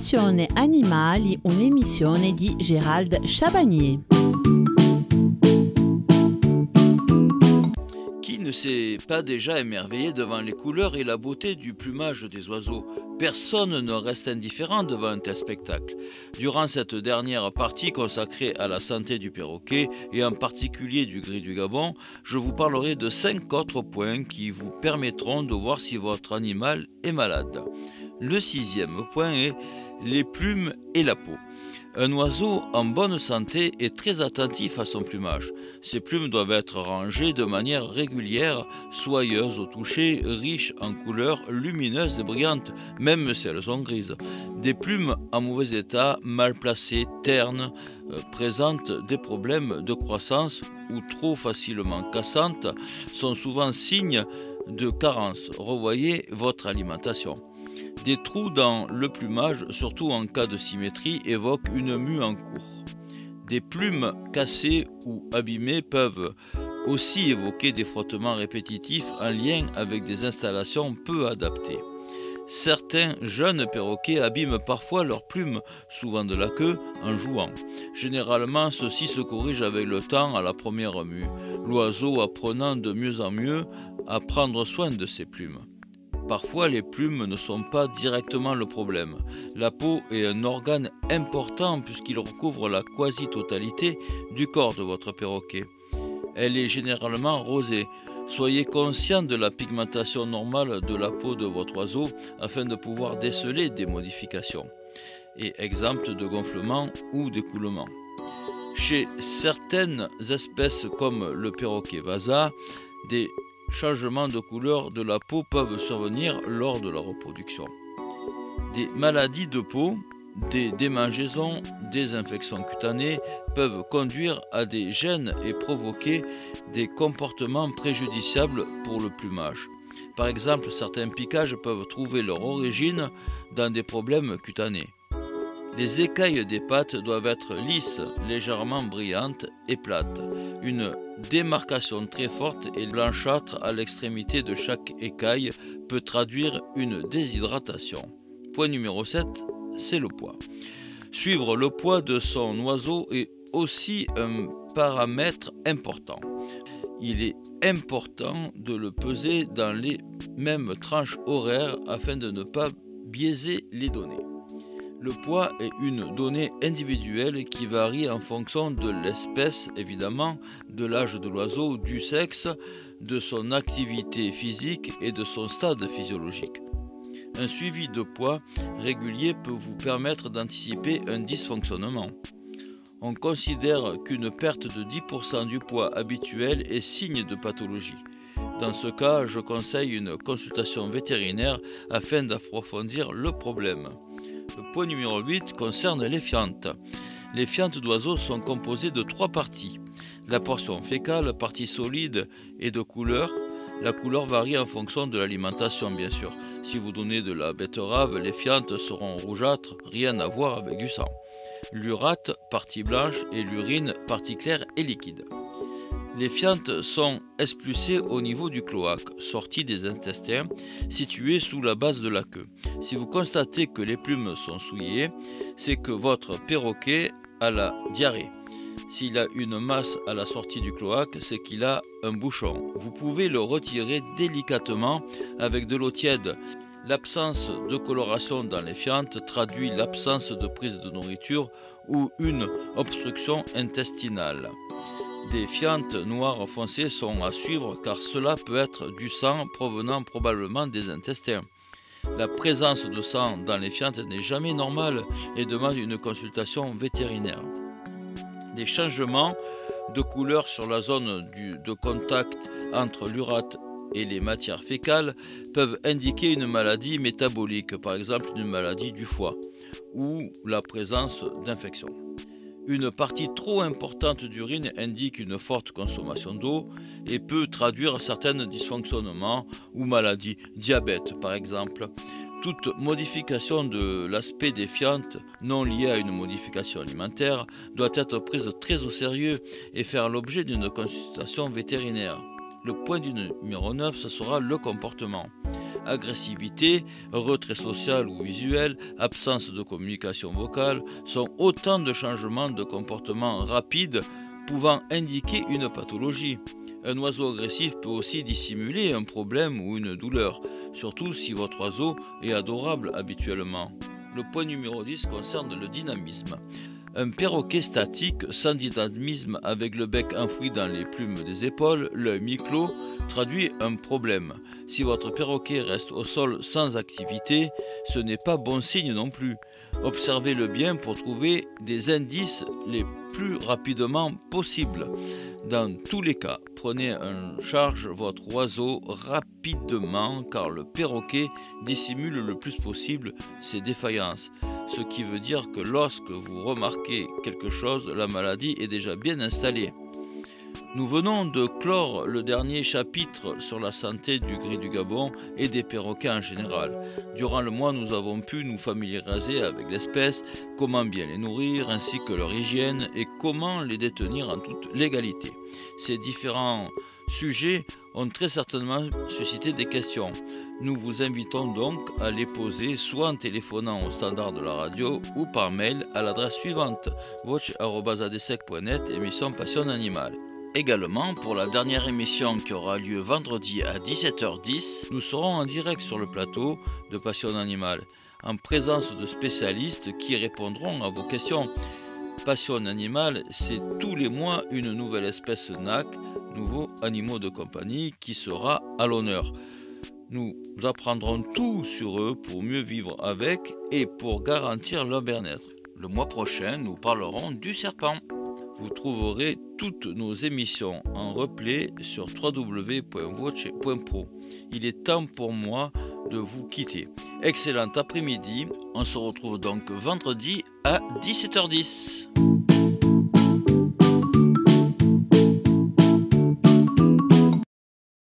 Passione Animali, un'emissione di Gérald Chabagnier. Qui ne s'est pas déjà émerveillé devant les couleurs et la beauté du plumage des oiseaux? Personne ne reste indifférent devant un tel spectacle. Durant cette dernière partie consacrée à la santé du perroquet et en particulier du gris du Gabon, je vous parlerai de cinq autres points qui vous permettront de voir si votre animal est malade. Le sixième point est les plumes et la peau. Un oiseau en bonne santé est très attentif à son plumage. Ses plumes doivent être rangées de manière régulière, soyeuses au toucher, riches en couleurs, lumineuses et brillantes, même si elles sont grises. Des plumes en mauvais état, mal placées, ternes, euh, présentent des problèmes de croissance ou trop facilement cassantes sont souvent signes de carence. Revoyez votre alimentation. Des trous dans le plumage, surtout en cas de symétrie, évoquent une mue en cours. Des plumes cassées ou abîmées peuvent aussi évoquer des frottements répétitifs en lien avec des installations peu adaptées. Certains jeunes perroquets abîment parfois leurs plumes, souvent de la queue, en jouant. Généralement, ceci se corrige avec le temps à la première mue, l'oiseau apprenant de mieux en mieux à prendre soin de ses plumes. Parfois, les plumes ne sont pas directement le problème. La peau est un organe important puisqu'il recouvre la quasi-totalité du corps de votre perroquet. Elle est généralement rosée. Soyez conscient de la pigmentation normale de la peau de votre oiseau afin de pouvoir déceler des modifications et exemptes de gonflement ou d'écoulement. Chez certaines espèces comme le perroquet vasa, des changements de couleur de la peau peuvent survenir lors de la reproduction. Des maladies de peau, des démangeaisons, des infections cutanées peuvent conduire à des gènes et provoquer des comportements préjudiciables pour le plumage. Par exemple, certains piquages peuvent trouver leur origine dans des problèmes cutanés. Les écailles des pattes doivent être lisses, légèrement brillantes et plates. Une démarcation très forte et blanchâtre à l'extrémité de chaque écaille peut traduire une déshydratation. Point numéro 7, c'est le poids. Suivre le poids de son oiseau est aussi un paramètre important. Il est important de le peser dans les mêmes tranches horaires afin de ne pas biaiser les données. Le poids est une donnée individuelle qui varie en fonction de l'espèce, évidemment, de l'âge de l'oiseau, du sexe, de son activité physique et de son stade physiologique. Un suivi de poids régulier peut vous permettre d'anticiper un dysfonctionnement. On considère qu'une perte de 10% du poids habituel est signe de pathologie. Dans ce cas, je conseille une consultation vétérinaire afin d'approfondir le problème. Le point numéro 8 concerne les fientes. Les fientes d'oiseaux sont composées de trois parties. La portion fécale, partie solide et de couleur. La couleur varie en fonction de l'alimentation, bien sûr. Si vous donnez de la betterave, les fientes seront rougeâtres, rien à voir avec du sang. L'urate, partie blanche, et l'urine, partie claire et liquide. Les fientes sont expulsées au niveau du cloaque, sorti des intestins, situé sous la base de la queue. Si vous constatez que les plumes sont souillées, c'est que votre perroquet a la diarrhée. S'il a une masse à la sortie du cloaque, c'est qu'il a un bouchon. Vous pouvez le retirer délicatement avec de l'eau tiède. L'absence de coloration dans les fientes traduit l'absence de prise de nourriture ou une obstruction intestinale. Des fientes noires foncées sont à suivre car cela peut être du sang provenant probablement des intestins. La présence de sang dans les fientes n'est jamais normale et demande une consultation vétérinaire. Des changements de couleur sur la zone de contact entre l'urate et les matières fécales peuvent indiquer une maladie métabolique, par exemple une maladie du foie, ou la présence d'infections. Une partie trop importante d'urine indique une forte consommation d'eau et peut traduire certains dysfonctionnements ou maladies, diabète par exemple. Toute modification de l'aspect des fientes non liée à une modification alimentaire doit être prise très au sérieux et faire l'objet d'une consultation vétérinaire. Le point du numéro 9, ce sera le comportement. Agressivité, retrait social ou visuel, absence de communication vocale sont autant de changements de comportement rapides pouvant indiquer une pathologie. Un oiseau agressif peut aussi dissimuler un problème ou une douleur, surtout si votre oiseau est adorable habituellement. Le point numéro 10 concerne le dynamisme. Un perroquet statique, sans dynamisme, avec le bec enfoui dans les plumes des épaules, l'œil mi-clos, traduit un problème. Si votre perroquet reste au sol sans activité, ce n'est pas bon signe non plus. Observez-le bien pour trouver des indices les plus rapidement possible. Dans tous les cas, prenez en charge votre oiseau rapidement car le perroquet dissimule le plus possible ses défaillances ce qui veut dire que lorsque vous remarquez quelque chose, la maladie est déjà bien installée. Nous venons de clore le dernier chapitre sur la santé du gris du Gabon et des perroquets en général. Durant le mois, nous avons pu nous familiariser avec l'espèce, comment bien les nourrir, ainsi que leur hygiène et comment les détenir en toute légalité. Ces différents sujets ont très certainement suscité des questions. Nous vous invitons donc à les poser soit en téléphonant au standard de la radio ou par mail à l'adresse suivante watch.adesec.net émission Passion Animale. Également, pour la dernière émission qui aura lieu vendredi à 17h10, nous serons en direct sur le plateau de Passion Animale, en présence de spécialistes qui répondront à vos questions. Passion Animale, c'est tous les mois une nouvelle espèce NAC, nouveaux animaux de compagnie, qui sera à l'honneur. Nous apprendrons tout sur eux pour mieux vivre avec et pour garantir leur bien-être. Le mois prochain, nous parlerons du serpent. Vous trouverez toutes nos émissions en replay sur www.voce.pro. Il est temps pour moi de vous quitter. Excellent après-midi. On se retrouve donc vendredi à 17h10.